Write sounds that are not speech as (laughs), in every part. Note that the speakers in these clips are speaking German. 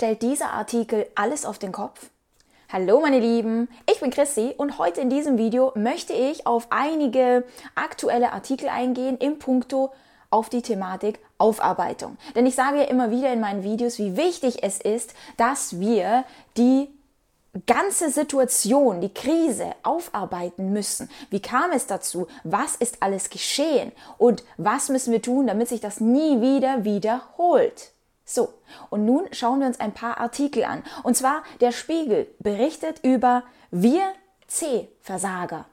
stellt dieser Artikel alles auf den Kopf? Hallo meine Lieben, ich bin Chrissy und heute in diesem Video möchte ich auf einige aktuelle Artikel eingehen im Punkto auf die Thematik Aufarbeitung. Denn ich sage ja immer wieder in meinen Videos, wie wichtig es ist, dass wir die ganze Situation, die Krise aufarbeiten müssen. Wie kam es dazu? Was ist alles geschehen? Und was müssen wir tun, damit sich das nie wieder wiederholt? So, und nun schauen wir uns ein paar Artikel an. Und zwar der Spiegel berichtet über Wir C-Versager.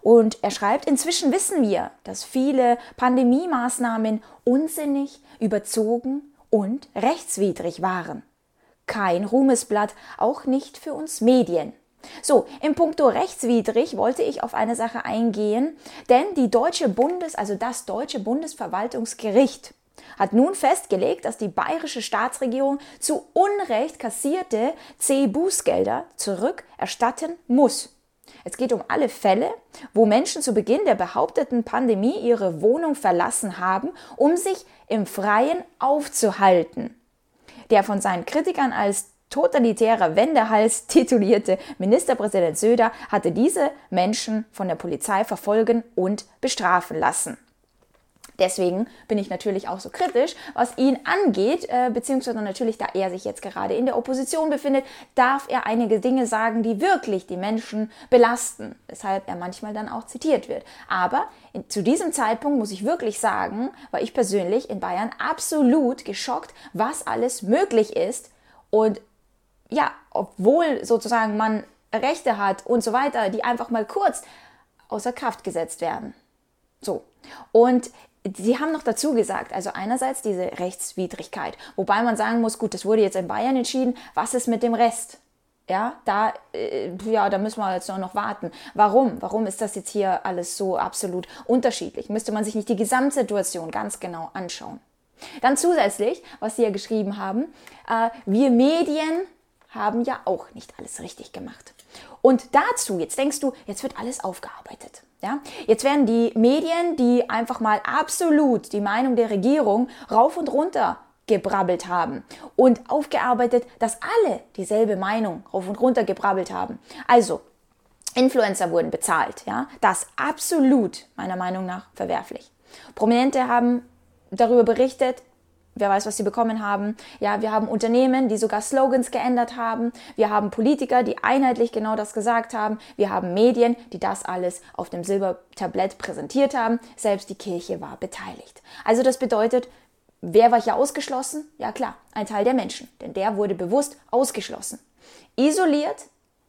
Und er schreibt, inzwischen wissen wir, dass viele Pandemie-Maßnahmen unsinnig, überzogen und rechtswidrig waren kein Ruhmesblatt, auch nicht für uns Medien. So, im Punkto rechtswidrig wollte ich auf eine Sache eingehen, denn die deutsche Bundes, also das deutsche Bundesverwaltungsgericht hat nun festgelegt, dass die bayerische Staatsregierung zu Unrecht kassierte C-Bußgelder zurückerstatten muss. Es geht um alle Fälle, wo Menschen zu Beginn der behaupteten Pandemie ihre Wohnung verlassen haben, um sich im Freien aufzuhalten. Der von seinen Kritikern als totalitärer Wendehals (laughs) titulierte Ministerpräsident Söder hatte diese Menschen von der Polizei verfolgen und bestrafen lassen. Deswegen bin ich natürlich auch so kritisch, was ihn angeht, äh, beziehungsweise natürlich, da er sich jetzt gerade in der Opposition befindet, darf er einige Dinge sagen, die wirklich die Menschen belasten, weshalb er manchmal dann auch zitiert wird. Aber in, zu diesem Zeitpunkt muss ich wirklich sagen, war ich persönlich in Bayern absolut geschockt, was alles möglich ist und ja, obwohl sozusagen man Rechte hat und so weiter, die einfach mal kurz außer Kraft gesetzt werden. So. Und Sie haben noch dazu gesagt, also einerseits diese Rechtswidrigkeit, wobei man sagen muss, gut, das wurde jetzt in Bayern entschieden, was ist mit dem Rest? Ja, da, äh, ja, da müssen wir jetzt noch warten. Warum? Warum ist das jetzt hier alles so absolut unterschiedlich? Müsste man sich nicht die Gesamtsituation ganz genau anschauen. Dann zusätzlich, was Sie ja geschrieben haben, äh, wir Medien haben ja auch nicht alles richtig gemacht. Und dazu, jetzt denkst du, jetzt wird alles aufgearbeitet. Ja? Jetzt werden die Medien, die einfach mal absolut die Meinung der Regierung rauf und runter gebrabbelt haben und aufgearbeitet, dass alle dieselbe Meinung rauf und runter gebrabbelt haben. Also, Influencer wurden bezahlt, ja? Das absolut meiner Meinung nach verwerflich. Prominente haben darüber berichtet, Wer weiß, was sie bekommen haben. Ja, wir haben Unternehmen, die sogar Slogans geändert haben. Wir haben Politiker, die einheitlich genau das gesagt haben. Wir haben Medien, die das alles auf dem Silbertablett präsentiert haben. Selbst die Kirche war beteiligt. Also das bedeutet, wer war hier ausgeschlossen? Ja klar, ein Teil der Menschen. Denn der wurde bewusst ausgeschlossen. Isoliert,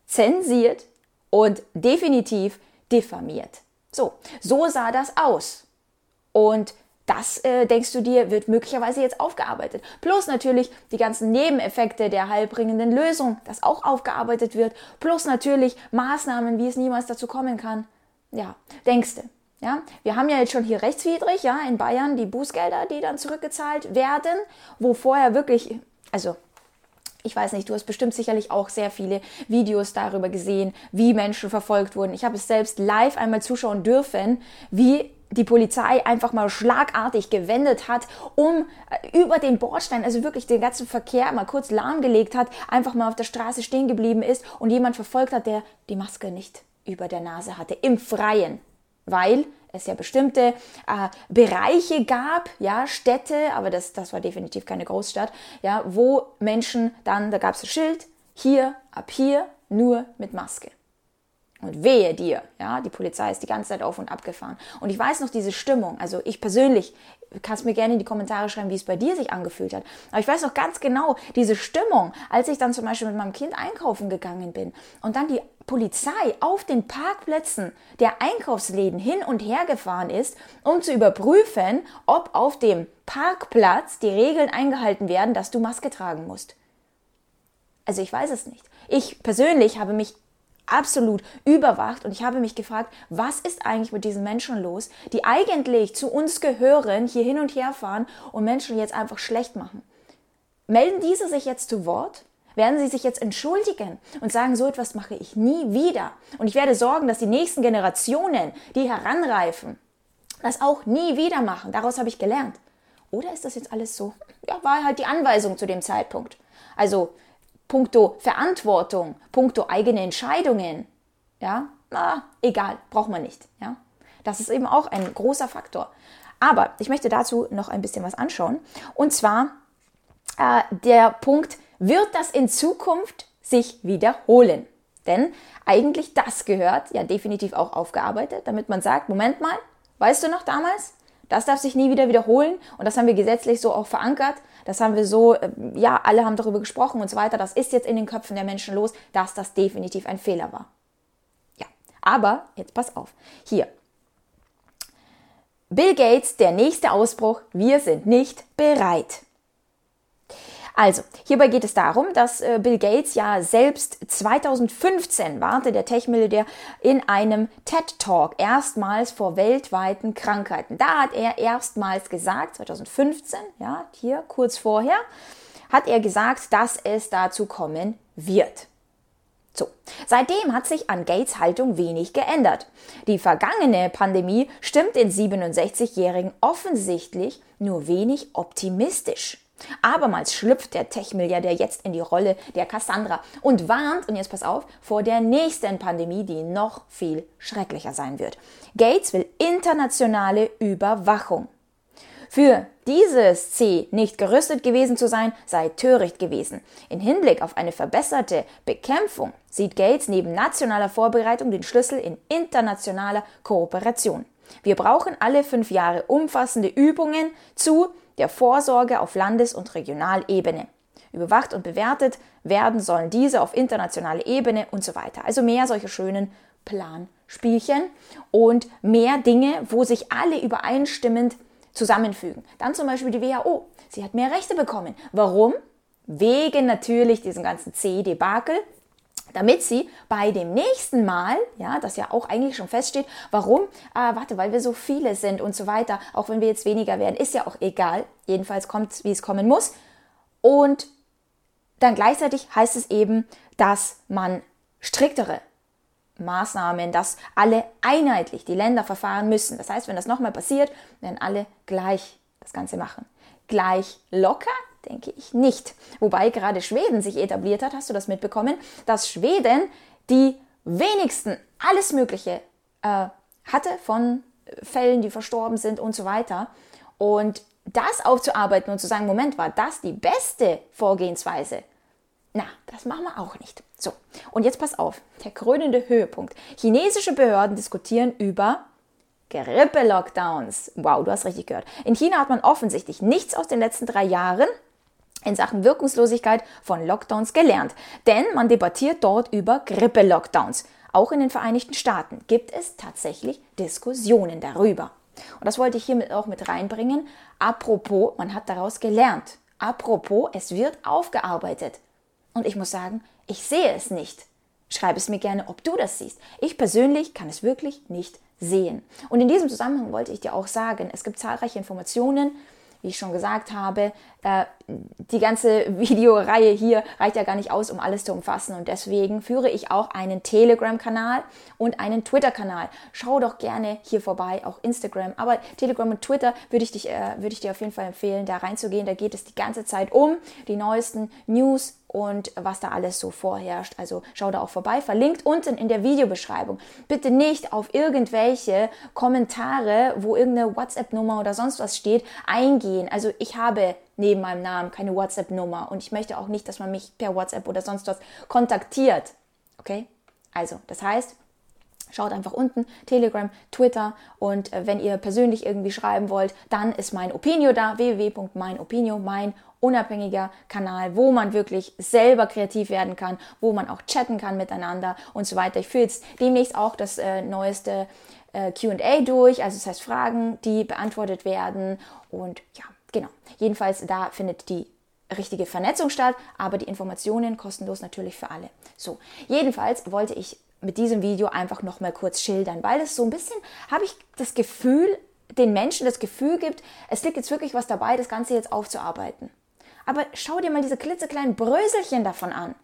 zensiert und definitiv diffamiert. So, so sah das aus. Und das, äh, denkst du dir, wird möglicherweise jetzt aufgearbeitet. Plus natürlich die ganzen Nebeneffekte der heilbringenden Lösung, das auch aufgearbeitet wird. Plus natürlich Maßnahmen, wie es niemals dazu kommen kann. Ja, denkst du. Ja, wir haben ja jetzt schon hier rechtswidrig, ja, in Bayern die Bußgelder, die dann zurückgezahlt werden, wo vorher wirklich, also ich weiß nicht, du hast bestimmt sicherlich auch sehr viele Videos darüber gesehen, wie Menschen verfolgt wurden. Ich habe es selbst live einmal zuschauen dürfen, wie die Polizei einfach mal schlagartig gewendet hat, um äh, über den Bordstein, also wirklich den ganzen Verkehr mal kurz lahmgelegt hat, einfach mal auf der Straße stehen geblieben ist und jemand verfolgt hat, der die Maske nicht über der Nase hatte, im Freien, weil es ja bestimmte äh, Bereiche gab, ja, Städte, aber das, das war definitiv keine Großstadt, ja, wo Menschen dann, da gab es ein Schild, hier, ab hier, nur mit Maske. Und wehe dir, ja, die Polizei ist die ganze Zeit auf und ab gefahren. Und ich weiß noch diese Stimmung, also ich persönlich, kannst mir gerne in die Kommentare schreiben, wie es bei dir sich angefühlt hat. Aber ich weiß noch ganz genau diese Stimmung, als ich dann zum Beispiel mit meinem Kind einkaufen gegangen bin und dann die Polizei auf den Parkplätzen der Einkaufsläden hin und her gefahren ist, um zu überprüfen, ob auf dem Parkplatz die Regeln eingehalten werden, dass du Maske tragen musst. Also ich weiß es nicht. Ich persönlich habe mich absolut überwacht und ich habe mich gefragt, was ist eigentlich mit diesen Menschen los, die eigentlich zu uns gehören, hier hin und her fahren und Menschen jetzt einfach schlecht machen. Melden diese sich jetzt zu Wort? Werden sie sich jetzt entschuldigen und sagen, so etwas mache ich nie wieder. Und ich werde sorgen, dass die nächsten Generationen, die heranreifen, das auch nie wieder machen. Daraus habe ich gelernt. Oder ist das jetzt alles so? Ja, war halt die Anweisung zu dem Zeitpunkt. Also puncto Verantwortung, puncto eigene Entscheidungen, ja, na, egal, braucht man nicht, ja. Das ist eben auch ein großer Faktor. Aber ich möchte dazu noch ein bisschen was anschauen. Und zwar äh, der Punkt, wird das in Zukunft sich wiederholen? Denn eigentlich das gehört ja definitiv auch aufgearbeitet, damit man sagt, Moment mal, weißt du noch damals? Das darf sich nie wieder wiederholen und das haben wir gesetzlich so auch verankert. Das haben wir so, äh, ja, alle haben darüber gesprochen und so weiter. Das ist jetzt in den Köpfen der Menschen los, dass das definitiv ein Fehler war. Ja, aber jetzt pass auf. Hier. Bill Gates, der nächste Ausbruch. Wir sind nicht bereit. Also, hierbei geht es darum, dass äh, Bill Gates ja selbst 2015 warnte der Tech-Milliardär in einem TED-Talk erstmals vor weltweiten Krankheiten. Da hat er erstmals gesagt, 2015, ja, hier kurz vorher, hat er gesagt, dass es dazu kommen wird. So, seitdem hat sich an Gates Haltung wenig geändert. Die vergangene Pandemie stimmt den 67-Jährigen offensichtlich nur wenig optimistisch. Abermals schlüpft der Tech-Milliardär jetzt in die Rolle der Cassandra und warnt, und jetzt pass auf, vor der nächsten Pandemie, die noch viel schrecklicher sein wird. Gates will internationale Überwachung. Für dieses C nicht gerüstet gewesen zu sein, sei töricht gewesen. In Hinblick auf eine verbesserte Bekämpfung sieht Gates neben nationaler Vorbereitung den Schlüssel in internationaler Kooperation. Wir brauchen alle fünf Jahre umfassende Übungen zu der Vorsorge auf Landes- und Regionalebene. Überwacht und bewertet werden sollen diese auf internationaler Ebene und so weiter. Also mehr solche schönen Planspielchen und mehr Dinge, wo sich alle übereinstimmend zusammenfügen. Dann zum Beispiel die WHO. Sie hat mehr Rechte bekommen. Warum? Wegen natürlich diesem ganzen C-Debakel, damit sie bei dem nächsten Mal, ja, das ja auch eigentlich schon feststeht, warum? Ah, warte, weil wir so viele sind und so weiter, auch wenn wir jetzt weniger werden, ist ja auch egal. Jedenfalls kommt es, wie es kommen muss. Und dann gleichzeitig heißt es eben, dass man striktere Maßnahmen, dass alle einheitlich die Länder verfahren müssen. Das heißt, wenn das nochmal passiert, werden alle gleich das Ganze machen. Gleich locker denke ich nicht. Wobei gerade Schweden sich etabliert hat, hast du das mitbekommen, dass Schweden die wenigsten alles Mögliche äh, hatte von Fällen, die verstorben sind und so weiter. Und das aufzuarbeiten und zu sagen, Moment, war das die beste Vorgehensweise? Na, das machen wir auch nicht. So, und jetzt pass auf, der krönende Höhepunkt. Chinesische Behörden diskutieren über Grippe-Lockdowns. Wow, du hast richtig gehört. In China hat man offensichtlich nichts aus den letzten drei Jahren in Sachen Wirkungslosigkeit von Lockdowns gelernt. Denn man debattiert dort über Grippe-Lockdowns. Auch in den Vereinigten Staaten gibt es tatsächlich Diskussionen darüber. Und das wollte ich hiermit auch mit reinbringen. Apropos, man hat daraus gelernt. Apropos, es wird aufgearbeitet. Und ich muss sagen, ich sehe es nicht. Schreib es mir gerne, ob du das siehst. Ich persönlich kann es wirklich nicht sehen. Und in diesem Zusammenhang wollte ich dir auch sagen, es gibt zahlreiche Informationen, wie ich schon gesagt habe, äh, die ganze (laughs) Videoreihe hier reicht ja gar nicht aus, um alles zu umfassen. Und deswegen führe ich auch einen Telegram-Kanal und einen Twitter-Kanal. Schau doch gerne hier vorbei, auch Instagram. Aber Telegram und Twitter würde ich, dich, äh, würde ich dir auf jeden Fall empfehlen, da reinzugehen. Da geht es die ganze Zeit um die neuesten News und was da alles so vorherrscht. Also schau da auch vorbei, verlinkt unten in der Videobeschreibung. Bitte nicht auf irgendwelche Kommentare, wo irgendeine WhatsApp-Nummer oder sonst was steht, eingehen. Also ich habe neben meinem Namen keine WhatsApp-Nummer und ich möchte auch nicht, dass man mich per WhatsApp oder sonst was kontaktiert. Okay? Also, das heißt, Schaut einfach unten, Telegram, Twitter und äh, wenn ihr persönlich irgendwie schreiben wollt, dann ist mein Opinio da, www.meinopinio, mein unabhängiger Kanal, wo man wirklich selber kreativ werden kann, wo man auch chatten kann miteinander und so weiter. Ich führe jetzt demnächst auch das äh, neueste äh, QA durch, also das heißt Fragen, die beantwortet werden und ja, genau. Jedenfalls da findet die richtige Vernetzung statt, aber die Informationen kostenlos natürlich für alle. So, jedenfalls wollte ich mit diesem Video einfach noch mal kurz schildern, weil es so ein bisschen, habe ich das Gefühl, den Menschen das Gefühl gibt, es liegt jetzt wirklich was dabei, das Ganze jetzt aufzuarbeiten. Aber schau dir mal diese klitzekleinen Bröselchen davon an,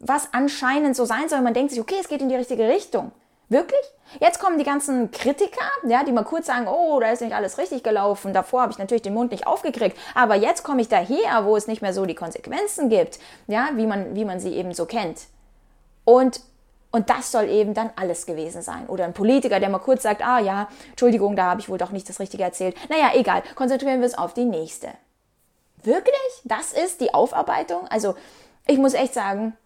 was anscheinend so sein soll. Man denkt sich, okay, es geht in die richtige Richtung. Wirklich? Jetzt kommen die ganzen Kritiker, ja, die mal kurz sagen, oh, da ist nicht alles richtig gelaufen. Davor habe ich natürlich den Mund nicht aufgekriegt. Aber jetzt komme ich daher, wo es nicht mehr so die Konsequenzen gibt, ja, wie man, wie man sie eben so kennt. Und, und das soll eben dann alles gewesen sein. Oder ein Politiker, der mal kurz sagt, ah ja, Entschuldigung, da habe ich wohl doch nicht das Richtige erzählt. Naja, egal, konzentrieren wir uns auf die nächste. Wirklich? Das ist die Aufarbeitung? Also, ich muss echt sagen,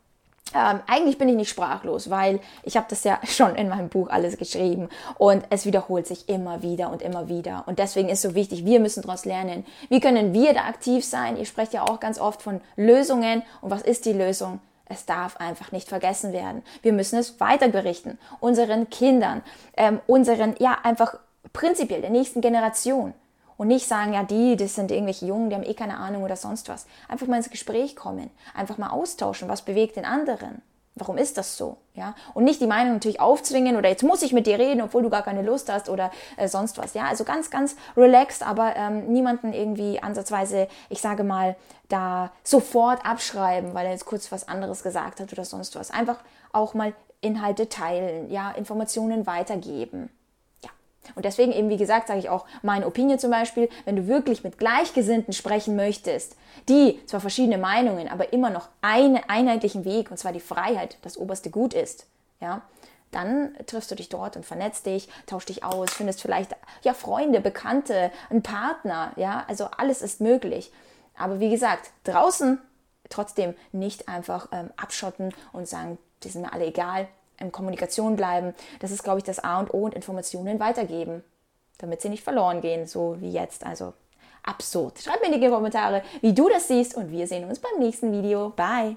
ähm, eigentlich bin ich nicht sprachlos, weil ich habe das ja (laughs) schon in meinem Buch alles geschrieben und es wiederholt sich immer wieder und immer wieder. Und deswegen ist so wichtig, wir müssen daraus lernen. Wie können wir da aktiv sein? Ihr sprecht ja auch ganz oft von Lösungen. Und was ist die Lösung? Es darf einfach nicht vergessen werden. Wir müssen es weiter berichten. Unseren Kindern, ähm, unseren, ja, einfach prinzipiell der nächsten Generation. Und nicht sagen, ja, die, das sind irgendwelche Jungen, die haben eh keine Ahnung oder sonst was. Einfach mal ins Gespräch kommen. Einfach mal austauschen. Was bewegt den anderen? Warum ist das so? Ja? Und nicht die Meinung natürlich aufzwingen oder jetzt muss ich mit dir reden, obwohl du gar keine Lust hast oder äh, sonst was. Ja, also ganz, ganz relaxed, aber ähm, niemanden irgendwie ansatzweise, ich sage mal, da sofort abschreiben, weil er jetzt kurz was anderes gesagt hat oder sonst was. Einfach auch mal Inhalte teilen, ja, Informationen weitergeben. Und deswegen eben, wie gesagt, sage ich auch meine Opinion zum Beispiel, wenn du wirklich mit Gleichgesinnten sprechen möchtest, die zwar verschiedene Meinungen, aber immer noch einen einheitlichen Weg, und zwar die Freiheit, das oberste Gut ist, ja, dann triffst du dich dort und vernetzt dich, tauschst dich aus, findest vielleicht ja Freunde, Bekannte, einen Partner, ja, also alles ist möglich. Aber wie gesagt, draußen trotzdem nicht einfach ähm, abschotten und sagen, die sind mir alle egal, in Kommunikation bleiben. Das ist, glaube ich, das A und O und Informationen weitergeben, damit sie nicht verloren gehen, so wie jetzt. Also absurd. Schreib mir in die Kommentare, wie du das siehst und wir sehen uns beim nächsten Video. Bye!